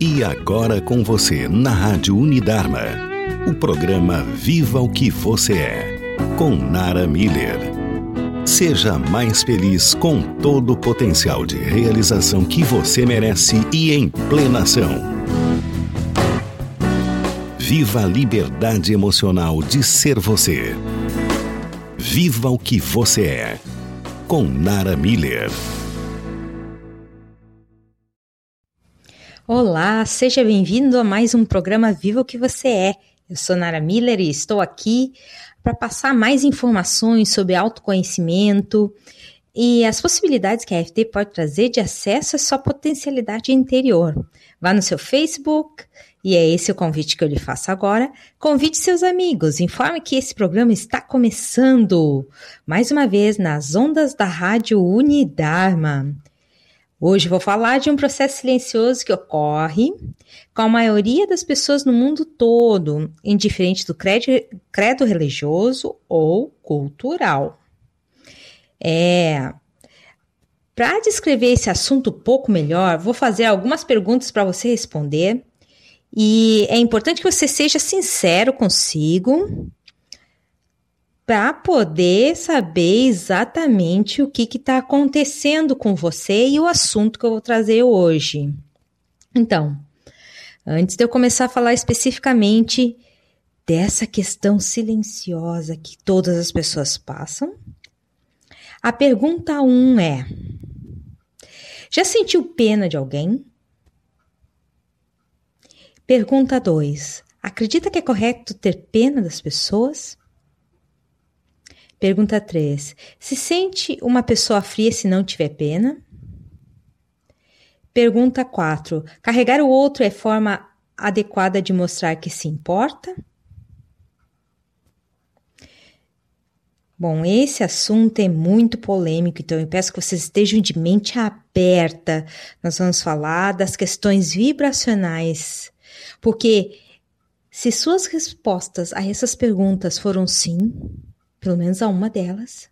E agora com você na Rádio Unidarma, o programa Viva o que você é, com Nara Miller. Seja mais feliz com todo o potencial de realização que você merece e em plenação. Viva a liberdade emocional de ser você. Viva o que você é, com Nara Miller. Olá, seja bem-vindo a mais um programa Viva o que você é. Eu sou Nara Miller e estou aqui para passar mais informações sobre autoconhecimento e as possibilidades que a FT pode trazer de acesso à sua potencialidade interior. Vá no seu Facebook, e é esse o convite que eu lhe faço agora. Convide seus amigos, informe que esse programa está começando, mais uma vez, nas ondas da Rádio Unidarma. Hoje vou falar de um processo silencioso que ocorre com a maioria das pessoas no mundo todo, indiferente do credo, credo religioso ou cultural. É. Para descrever esse assunto um pouco melhor, vou fazer algumas perguntas para você responder. E é importante que você seja sincero consigo para poder saber exatamente o que está acontecendo com você e o assunto que eu vou trazer hoje. Então, antes de eu começar a falar especificamente dessa questão silenciosa que todas as pessoas passam, a pergunta 1 um é: Já sentiu pena de alguém? Pergunta 2: Acredita que é correto ter pena das pessoas? Pergunta 3. Se sente uma pessoa fria se não tiver pena? Pergunta 4. Carregar o outro é forma adequada de mostrar que se importa? Bom, esse assunto é muito polêmico, então eu peço que vocês estejam de mente aberta. Nós vamos falar das questões vibracionais, porque se suas respostas a essas perguntas foram sim, pelo menos a uma delas.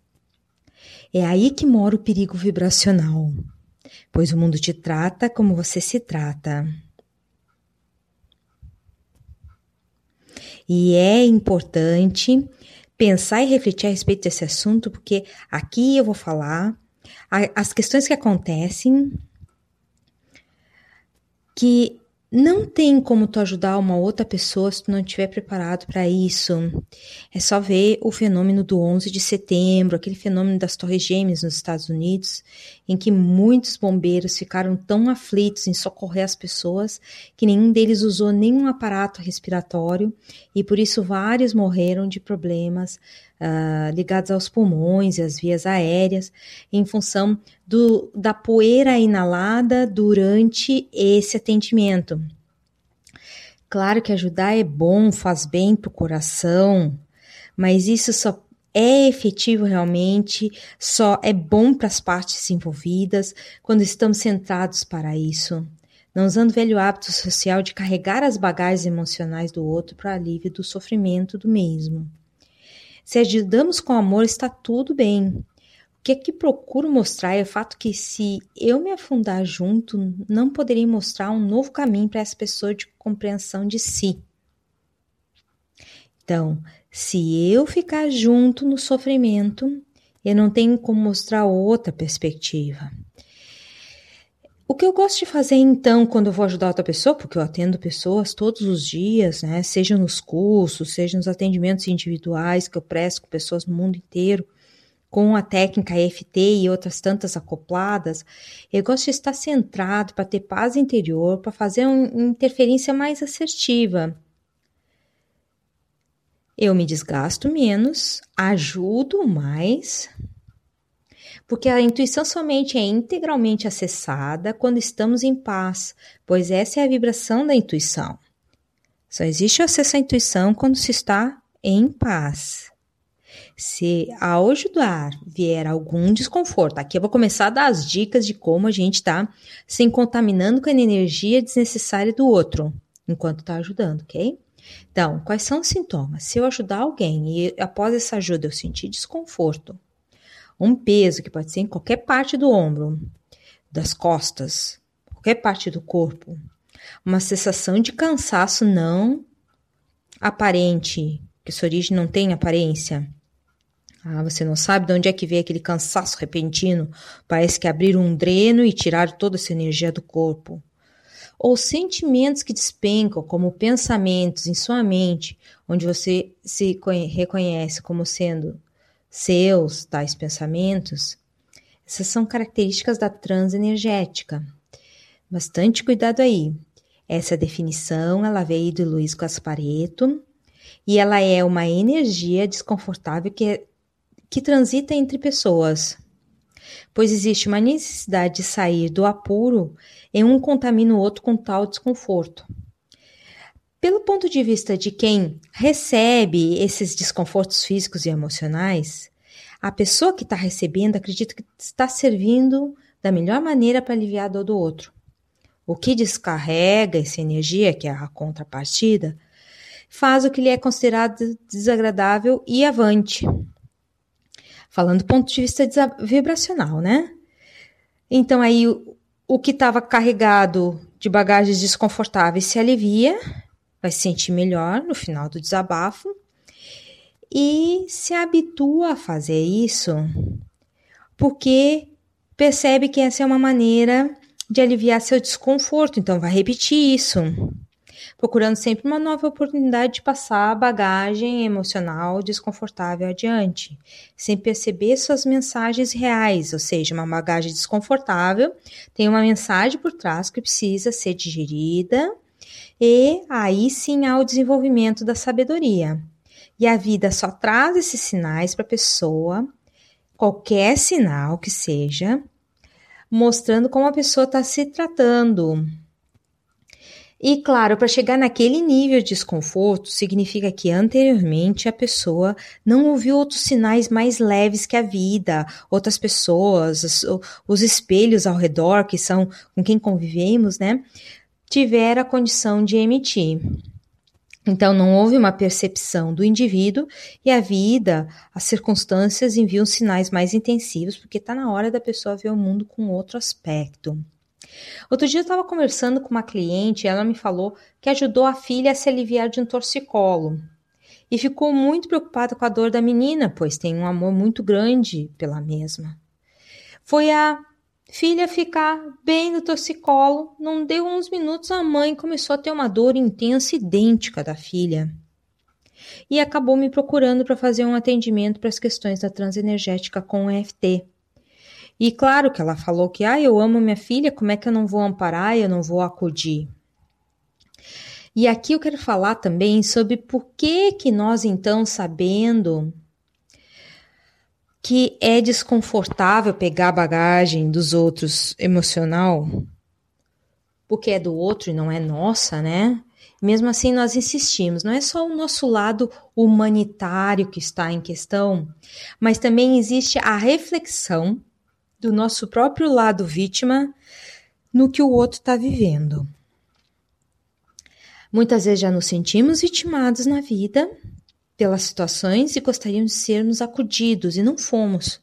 É aí que mora o perigo vibracional, pois o mundo te trata como você se trata. E é importante pensar e refletir a respeito desse assunto, porque aqui eu vou falar as questões que acontecem que não tem como tu ajudar uma outra pessoa se tu não estiver preparado para isso. É só ver o fenômeno do 11 de setembro, aquele fenômeno das Torres Gêmeas nos Estados Unidos, em que muitos bombeiros ficaram tão aflitos em socorrer as pessoas que nenhum deles usou nenhum aparato respiratório e por isso vários morreram de problemas uh, ligados aos pulmões e às vias aéreas, em função do, da poeira inalada durante esse atendimento. Claro que ajudar é bom, faz bem para o coração, mas isso só é efetivo realmente, só é bom para as partes envolvidas quando estamos centrados para isso, não usando o velho hábito social de carregar as bagagens emocionais do outro para alívio do sofrimento do mesmo. Se ajudamos com amor, está tudo bem. O que é que procuro mostrar é o fato que se eu me afundar junto, não poderei mostrar um novo caminho para essa pessoa de compreensão de si. Então, se eu ficar junto no sofrimento, eu não tenho como mostrar outra perspectiva. O que eu gosto de fazer então quando eu vou ajudar outra pessoa, porque eu atendo pessoas todos os dias, né, seja nos cursos, seja nos atendimentos individuais que eu presto com pessoas no mundo inteiro, com a técnica EFT e outras tantas acopladas, eu gosto de estar centrado para ter paz interior, para fazer uma interferência mais assertiva. Eu me desgasto menos, ajudo mais, porque a intuição somente é integralmente acessada quando estamos em paz, pois essa é a vibração da intuição. Só existe acesso à intuição quando se está em paz. Se ao ajudar vier algum desconforto, aqui eu vou começar a dar as dicas de como a gente está se contaminando com a energia desnecessária do outro enquanto está ajudando, ok? Então, quais são os sintomas? Se eu ajudar alguém e após essa ajuda eu sentir desconforto, um peso que pode ser em qualquer parte do ombro, das costas, qualquer parte do corpo, uma sensação de cansaço não aparente, que sua origem não tem aparência. Ah, você não sabe de onde é que veio aquele cansaço repentino? Parece que abriram um dreno e tiraram toda essa energia do corpo. Ou sentimentos que despencam como pensamentos em sua mente, onde você se reconhece como sendo seus tais pensamentos. Essas são características da transenergética. Bastante cuidado aí. Essa definição ela veio de Luiz Gaspareto e ela é uma energia desconfortável que é que transita entre pessoas, pois existe uma necessidade de sair do apuro e um contamina o outro com tal desconforto. Pelo ponto de vista de quem recebe esses desconfortos físicos e emocionais, a pessoa que está recebendo acredita que está servindo da melhor maneira para aliviar a dor do outro. O que descarrega essa energia, que é a contrapartida, faz o que lhe é considerado desagradável e avante, falando do ponto de vista vibracional, né? Então aí o, o que estava carregado de bagagens desconfortáveis se alivia, vai se sentir melhor no final do desabafo. E se habitua a fazer isso porque percebe que essa é uma maneira de aliviar seu desconforto, então vai repetir isso procurando sempre uma nova oportunidade de passar a bagagem emocional desconfortável adiante, sem perceber suas mensagens reais, ou seja, uma bagagem desconfortável tem uma mensagem por trás que precisa ser digerida e aí sim há o desenvolvimento da sabedoria. E a vida só traz esses sinais para a pessoa, qualquer sinal que seja, mostrando como a pessoa está se tratando, e claro, para chegar naquele nível de desconforto, significa que anteriormente a pessoa não ouviu outros sinais mais leves que a vida, outras pessoas, os, os espelhos ao redor, que são com quem convivemos, né? Tiveram a condição de emitir. Então, não houve uma percepção do indivíduo e a vida, as circunstâncias enviam sinais mais intensivos, porque está na hora da pessoa ver o mundo com outro aspecto. Outro dia eu estava conversando com uma cliente e ela me falou que ajudou a filha a se aliviar de um torcicolo. E ficou muito preocupada com a dor da menina, pois tem um amor muito grande pela mesma. Foi a filha ficar bem no torcicolo, não deu uns minutos a mãe começou a ter uma dor intensa idêntica da filha. E acabou me procurando para fazer um atendimento para as questões da transenergética com o EFT. E claro que ela falou que, ah, eu amo minha filha, como é que eu não vou amparar, eu não vou acudir? E aqui eu quero falar também sobre por que que nós então sabendo que é desconfortável pegar a bagagem dos outros emocional, porque é do outro e não é nossa, né? Mesmo assim, nós insistimos, não é só o nosso lado humanitário que está em questão, mas também existe a reflexão do nosso próprio lado vítima no que o outro está vivendo. Muitas vezes já nos sentimos vitimados na vida pelas situações e gostaríamos de sermos acudidos e não fomos.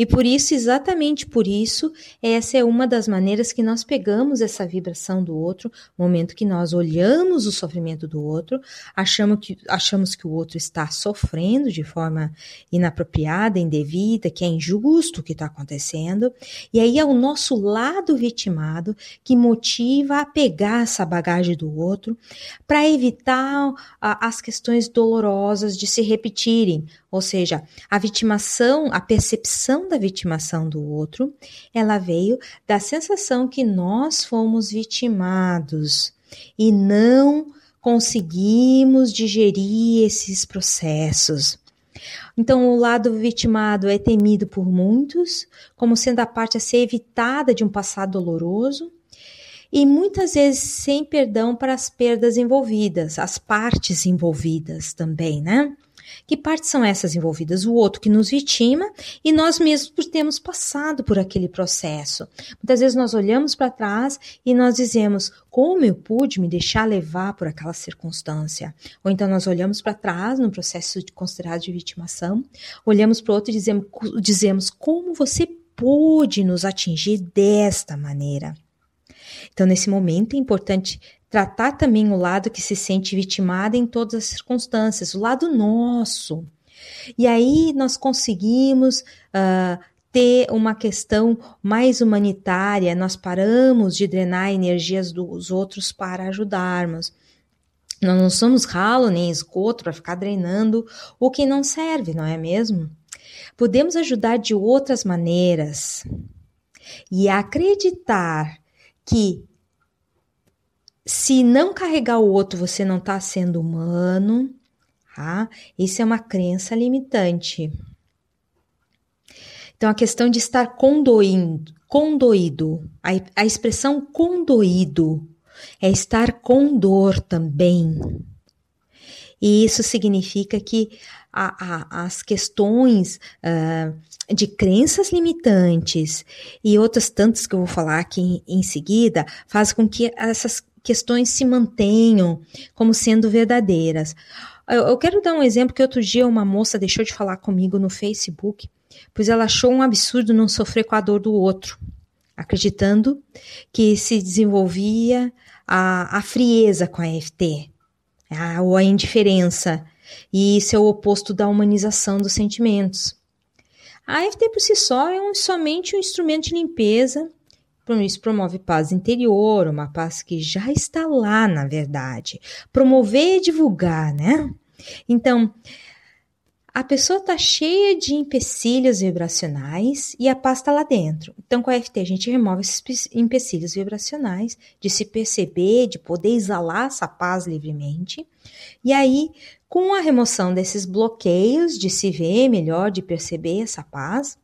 E por isso, exatamente por isso, essa é uma das maneiras que nós pegamos essa vibração do outro, momento que nós olhamos o sofrimento do outro, achamos que, achamos que o outro está sofrendo de forma inapropriada, indevida, que é injusto o que está acontecendo, e aí é o nosso lado vitimado que motiva a pegar essa bagagem do outro para evitar a, as questões dolorosas de se repetirem, ou seja, a vitimação, a percepção da vitimação do outro, ela veio da sensação que nós fomos vitimados e não conseguimos digerir esses processos. Então, o lado vitimado é temido por muitos, como sendo a parte a ser evitada de um passado doloroso, e muitas vezes sem perdão para as perdas envolvidas, as partes envolvidas também, né? Que partes são essas envolvidas? O outro que nos vitima e nós mesmos por termos passado por aquele processo. Muitas vezes nós olhamos para trás e nós dizemos: como eu pude me deixar levar por aquela circunstância? Ou então nós olhamos para trás no processo de, considerado de vitimação, olhamos para o outro e dizemos, dizemos: como você pôde nos atingir desta maneira? Então, nesse momento, é importante tratar também o lado que se sente vitimado em todas as circunstâncias, o lado nosso. E aí nós conseguimos uh, ter uma questão mais humanitária, nós paramos de drenar energias dos outros para ajudarmos. Nós não somos ralo nem esgoto para ficar drenando o que não serve, não é mesmo? Podemos ajudar de outras maneiras e acreditar que se não carregar o outro você não está sendo humano, tá? Isso é uma crença limitante. Então, a questão de estar condoindo, condoído, a, a expressão condoído é estar com dor também. E isso significa que a, a, as questões uh, de crenças limitantes e outras tantas que eu vou falar aqui em, em seguida fazem com que essas questões se mantenham como sendo verdadeiras. Eu, eu quero dar um exemplo que outro dia uma moça deixou de falar comigo no Facebook pois ela achou um absurdo não sofrer com a dor do outro, acreditando que se desenvolvia a, a frieza com a EFT, a, ou a indiferença, e isso é o oposto da humanização dos sentimentos. A EFT por si só é um, somente um instrumento de limpeza, isso promove paz interior, uma paz que já está lá, na verdade. Promover e divulgar, né? Então, a pessoa está cheia de empecilhos vibracionais e a paz está lá dentro. Então, com a FT, a gente remove esses empecilhos vibracionais, de se perceber, de poder exalar essa paz livremente. E aí, com a remoção desses bloqueios, de se ver melhor, de perceber essa paz,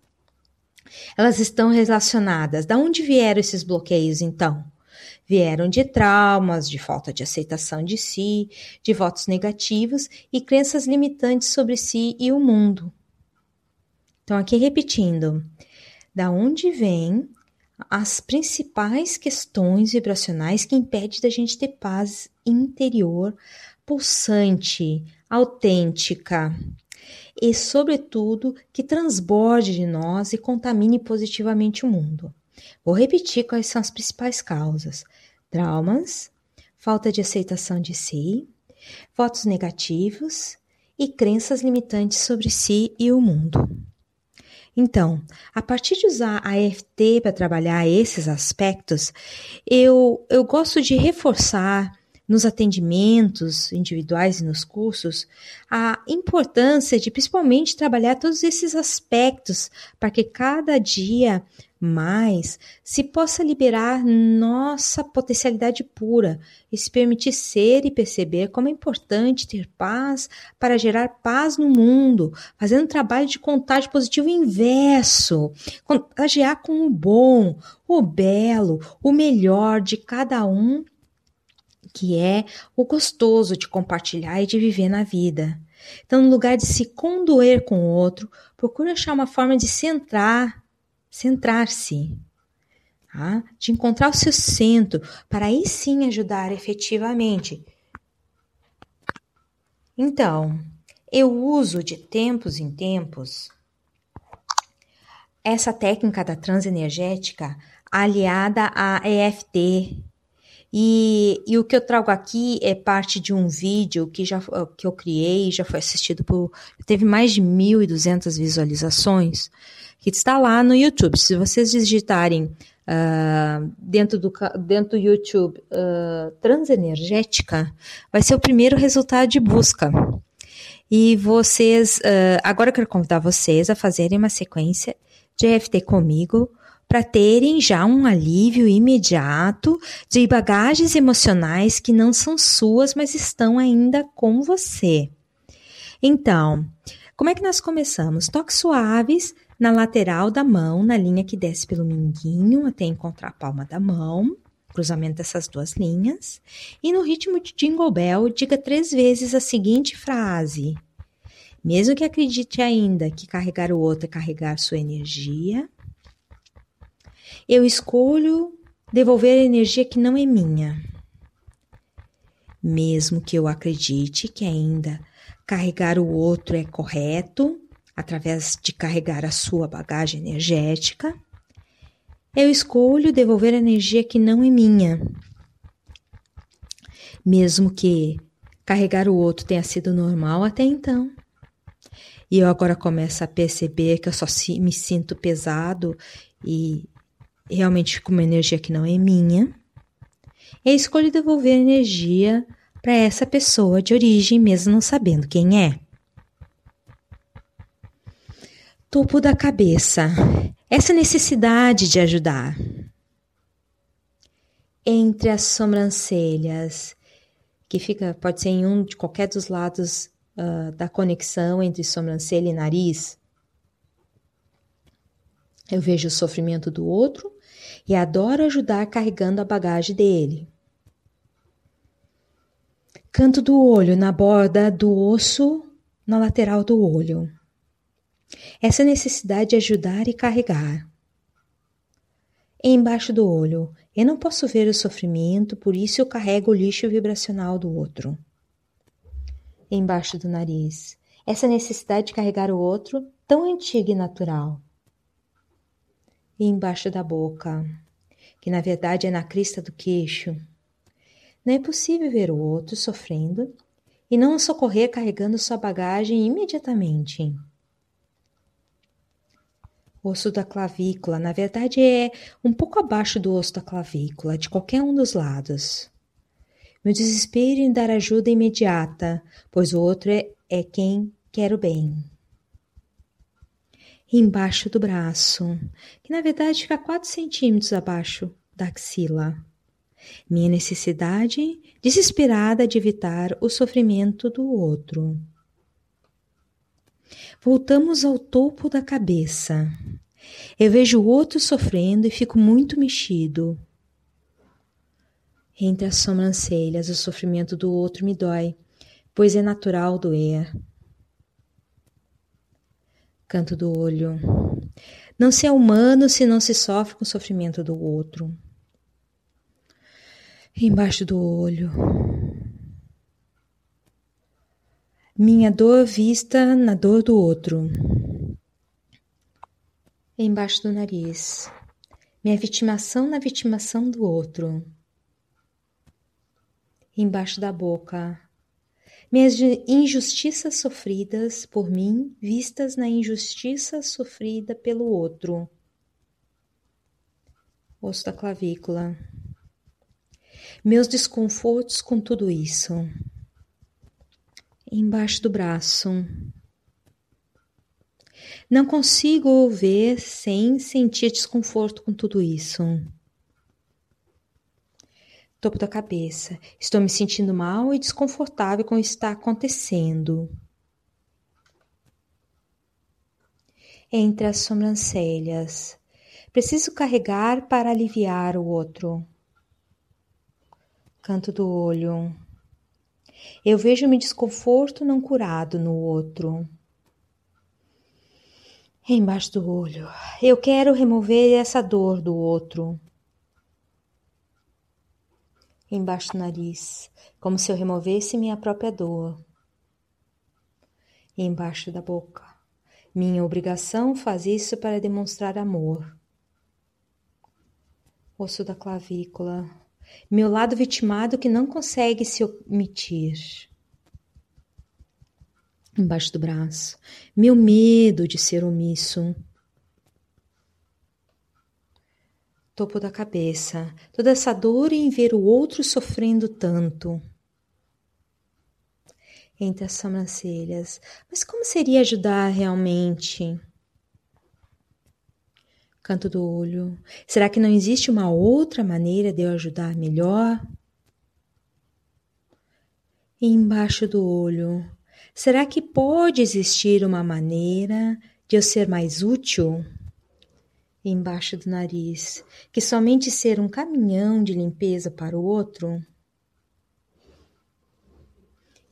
elas estão relacionadas. Da onde vieram esses bloqueios, então? Vieram de traumas, de falta de aceitação de si, de votos negativos e crenças limitantes sobre si e o mundo. Então, aqui repetindo, da onde vêm as principais questões vibracionais que impedem da gente ter paz interior, pulsante, autêntica e, sobretudo, que transborde de nós e contamine positivamente o mundo. Vou repetir quais são as principais causas: traumas, falta de aceitação de si, votos negativos e crenças limitantes sobre si e o mundo. Então, a partir de usar a EFT para trabalhar esses aspectos, eu, eu gosto de reforçar nos atendimentos individuais e nos cursos a importância de principalmente trabalhar todos esses aspectos para que cada dia mais se possa liberar nossa potencialidade pura e se permitir ser e perceber como é importante ter paz para gerar paz no mundo, fazendo um trabalho de contágio positivo inverso, contagiar com o bom, o belo, o melhor de cada um, que é o gostoso de compartilhar e de viver na vida. Então, no lugar de se condoer com o outro, procure achar uma forma de centrar centrar-se, tá? de encontrar o seu centro, para aí sim ajudar efetivamente. Então, eu uso de tempos em tempos essa técnica da transenergética aliada à EFT. E, e o que eu trago aqui é parte de um vídeo que, já, que eu criei, já foi assistido por. teve mais de 1.200 visualizações que está lá no YouTube. Se vocês digitarem uh, dentro, do, dentro do YouTube uh, transenergética, vai ser o primeiro resultado de busca. E vocês, uh, agora eu quero convidar vocês a fazerem uma sequência de EFT comigo para terem já um alívio imediato de bagagens emocionais que não são suas, mas estão ainda com você. Então, como é que nós começamos? Toques suaves na lateral da mão, na linha que desce pelo minguinho até encontrar a palma da mão, cruzamento dessas duas linhas. E no ritmo de Jingle Bell, diga três vezes a seguinte frase: Mesmo que acredite ainda que carregar o outro é carregar sua energia, eu escolho devolver a energia que não é minha. Mesmo que eu acredite que ainda carregar o outro é correto, através de carregar a sua bagagem energética, Eu escolho devolver a energia que não é minha. Mesmo que carregar o outro tenha sido normal até então. E eu agora começo a perceber que eu só me sinto pesado e realmente fico uma energia que não é minha. Eu escolho devolver energia para essa pessoa de origem, mesmo não sabendo quem é. Topo da cabeça. Essa necessidade de ajudar. Entre as sobrancelhas, que fica, pode ser em um de qualquer dos lados uh, da conexão entre sobrancelha e nariz. Eu vejo o sofrimento do outro e adoro ajudar carregando a bagagem dele. Canto do olho na borda do osso na lateral do olho. Essa necessidade de ajudar e carregar. Embaixo do olho, eu não posso ver o sofrimento, por isso eu carrego o lixo vibracional do outro. Embaixo do nariz, essa necessidade de carregar o outro, tão antiga e natural. E embaixo da boca, que na verdade é na crista do queixo. Não é possível ver o outro sofrendo e não socorrer carregando sua bagagem imediatamente osso da clavícula, na verdade é um pouco abaixo do osso da clavícula, de qualquer um dos lados. Meu desespero em dar ajuda imediata, pois o outro é, é quem quer o bem. Embaixo do braço, que na verdade fica 4 centímetros abaixo da axila. Minha necessidade desesperada de evitar o sofrimento do outro. Voltamos ao topo da cabeça. Eu vejo o outro sofrendo e fico muito mexido. Entre as sobrancelhas, o sofrimento do outro me dói, pois é natural doer. Canto do olho. Não se é humano se não se sofre com o sofrimento do outro. Embaixo do olho. Minha dor vista na dor do outro. Embaixo do nariz. Minha vitimação na vitimação do outro. Embaixo da boca. Minhas injustiças sofridas por mim, vistas na injustiça sofrida pelo outro. Osso da clavícula. Meus desconfortos com tudo isso embaixo do braço. Não consigo ver sem sentir desconforto com tudo isso. Topo da cabeça. Estou me sentindo mal e desconfortável com o que está acontecendo. Entre as sobrancelhas. Preciso carregar para aliviar o outro. Canto do olho. Eu vejo-me desconforto não curado no outro. Embaixo do olho. Eu quero remover essa dor do outro. Embaixo do nariz, como se eu removesse minha própria dor. Embaixo da boca. Minha obrigação faz isso para demonstrar amor. Osso da clavícula meu lado vitimado que não consegue se omitir. Embaixo do braço, meu medo de ser omisso. Topo da cabeça, toda essa dor em ver o outro sofrendo tanto. Entre as sobrancelhas, mas como seria ajudar realmente? canto do olho. Será que não existe uma outra maneira de eu ajudar melhor? E embaixo do olho. Será que pode existir uma maneira de eu ser mais útil? Embaixo do nariz, que somente ser um caminhão de limpeza para o outro?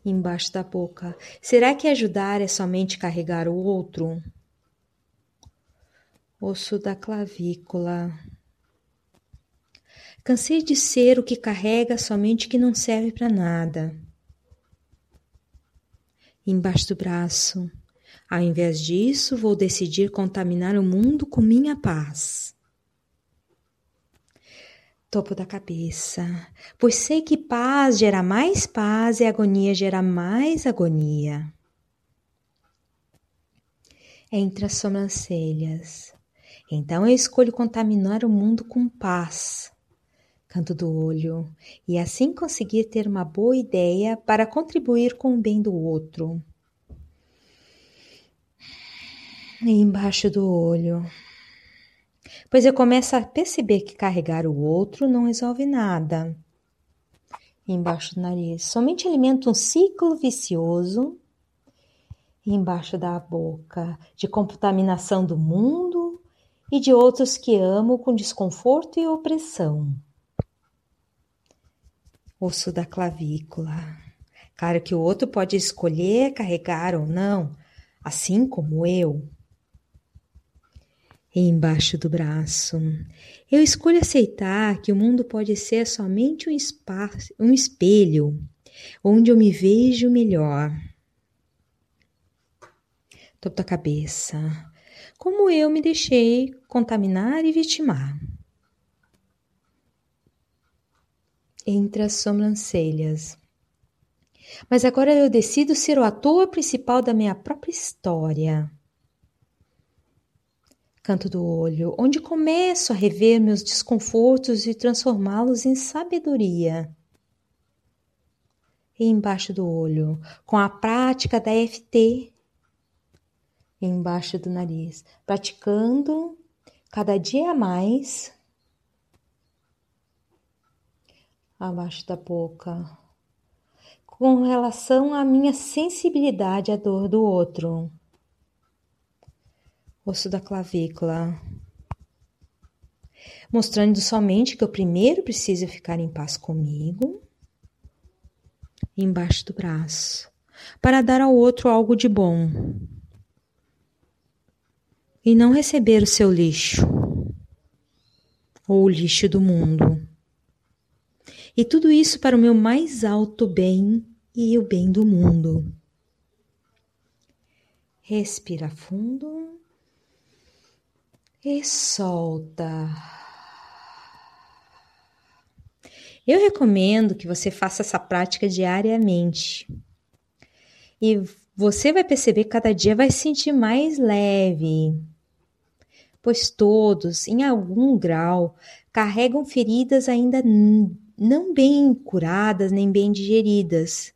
embaixo da boca. Será que ajudar é somente carregar o outro? osso da clavícula. Cansei de ser o que carrega somente que não serve para nada. Embaixo do braço. Ao invés disso, vou decidir contaminar o mundo com minha paz. Topo da cabeça, pois sei que paz gera mais paz e agonia gera mais agonia. Entre as sobrancelhas. Então eu escolho contaminar o mundo com paz. Canto do olho, e assim conseguir ter uma boa ideia para contribuir com o bem do outro. E embaixo do olho, pois eu começo a perceber que carregar o outro não resolve nada. embaixo do nariz, somente alimenta um ciclo vicioso. embaixo da boca, de contaminação do mundo e de outros que amo com desconforto e opressão. Osso da clavícula. Claro que o outro pode escolher carregar ou não, assim como eu embaixo do braço. Eu escolho aceitar que o mundo pode ser somente um espaço, um espelho, onde eu me vejo melhor. Topo da cabeça. Como eu me deixei contaminar e vitimar. Entre as sobrancelhas. Mas agora eu decido ser o ator principal da minha própria história canto do olho, onde começo a rever meus desconfortos e transformá-los em sabedoria. E embaixo do olho, com a prática da FT, embaixo do nariz, praticando cada dia mais abaixo da boca, com relação à minha sensibilidade à dor do outro osso da clavícula, mostrando somente que eu primeiro preciso ficar em paz comigo, embaixo do braço, para dar ao outro algo de bom e não receber o seu lixo ou o lixo do mundo. E tudo isso para o meu mais alto bem e o bem do mundo. Respira fundo e solta. Eu recomendo que você faça essa prática diariamente. E você vai perceber que cada dia vai se sentir mais leve. Pois todos, em algum grau, carregam feridas ainda não bem curadas nem bem digeridas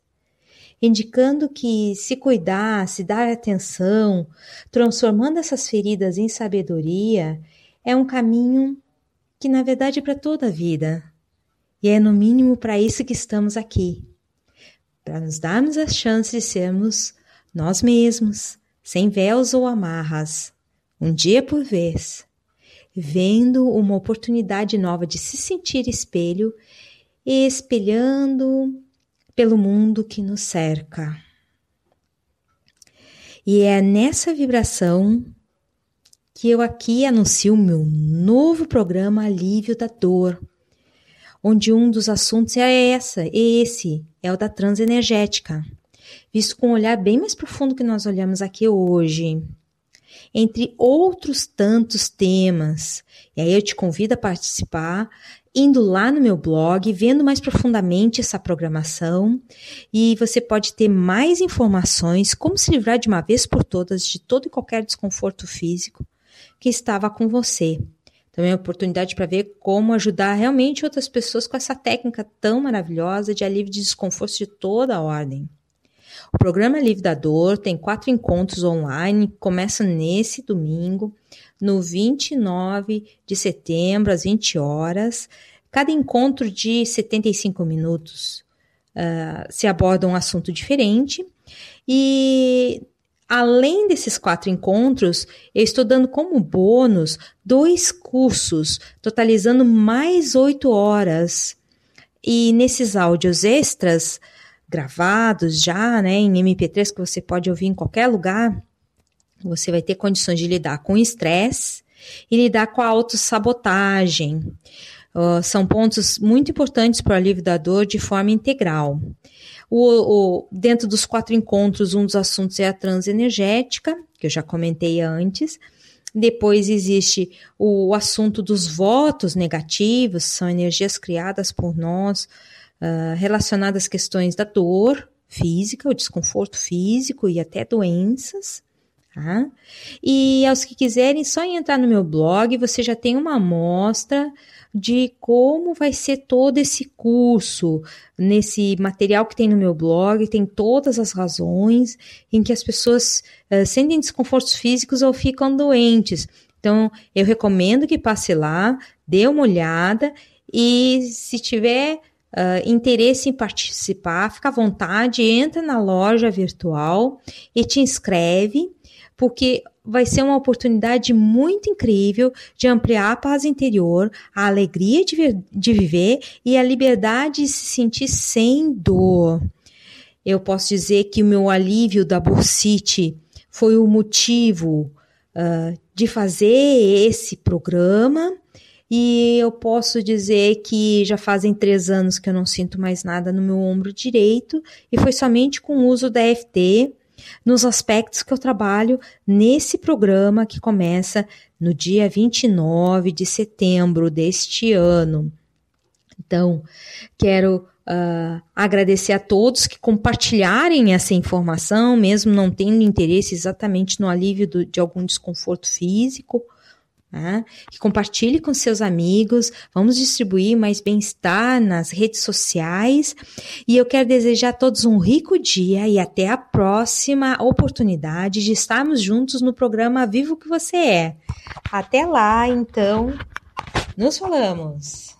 indicando que se cuidar, se dar atenção, transformando essas feridas em sabedoria, é um caminho que na verdade é para toda a vida. E é no mínimo para isso que estamos aqui. Para nos darmos a chance de sermos nós mesmos, sem véus ou amarras, um dia por vez, vendo uma oportunidade nova de se sentir espelho e espelhando pelo mundo que nos cerca. E é nessa vibração que eu aqui anuncio o meu novo programa Alívio da Dor, onde um dos assuntos é essa, esse é o da transenergética, visto com um olhar bem mais profundo que nós olhamos aqui hoje. Entre outros tantos temas. E aí eu te convido a participar indo lá no meu blog, vendo mais profundamente essa programação e você pode ter mais informações como se livrar de uma vez por todas de todo e qualquer desconforto físico que estava com você. Também é uma oportunidade para ver como ajudar realmente outras pessoas com essa técnica tão maravilhosa de alívio de desconforto de toda a ordem. O programa Livre da Dor tem quatro encontros online, começa nesse domingo, no 29 de setembro, às 20 horas. Cada encontro de 75 minutos uh, se aborda um assunto diferente. E além desses quatro encontros, eu estou dando como bônus dois cursos, totalizando mais oito horas. E nesses áudios extras, gravados já, né, em MP3 que você pode ouvir em qualquer lugar, você vai ter condições de lidar com estresse e lidar com a autossabotagem. Uh, são pontos muito importantes para o alívio da dor de forma integral. O, o, dentro dos quatro encontros, um dos assuntos é a transenergética, que eu já comentei antes, Depois existe o assunto dos votos negativos, são energias criadas por nós, uh, relacionadas às questões da dor física, o desconforto físico e até doenças. Tá? E aos que quiserem, só entrar no meu blog, você já tem uma amostra de como vai ser todo esse curso. Nesse material que tem no meu blog, tem todas as razões em que as pessoas uh, sentem desconfortos físicos ou ficam doentes. Então, eu recomendo que passe lá, dê uma olhada e se tiver uh, interesse em participar, fica à vontade, entra na loja virtual e te inscreve, porque vai ser uma oportunidade muito incrível de ampliar a paz interior, a alegria de, de viver e a liberdade de se sentir sem dor. Eu posso dizer que o meu alívio da bursite foi o motivo uh, de fazer esse programa. E eu posso dizer que já fazem três anos que eu não sinto mais nada no meu ombro direito, e foi somente com o uso da FT nos aspectos que eu trabalho nesse programa que começa no dia 29 de setembro deste ano. Então, quero uh, agradecer a todos que compartilharem essa informação, mesmo não tendo interesse exatamente no alívio do, de algum desconforto físico né? Que compartilhe com seus amigos, vamos distribuir mais bem-estar nas redes sociais. E eu quero desejar a todos um rico dia e até a próxima oportunidade de estarmos juntos no programa Vivo que Você É. Até lá, então, nos falamos!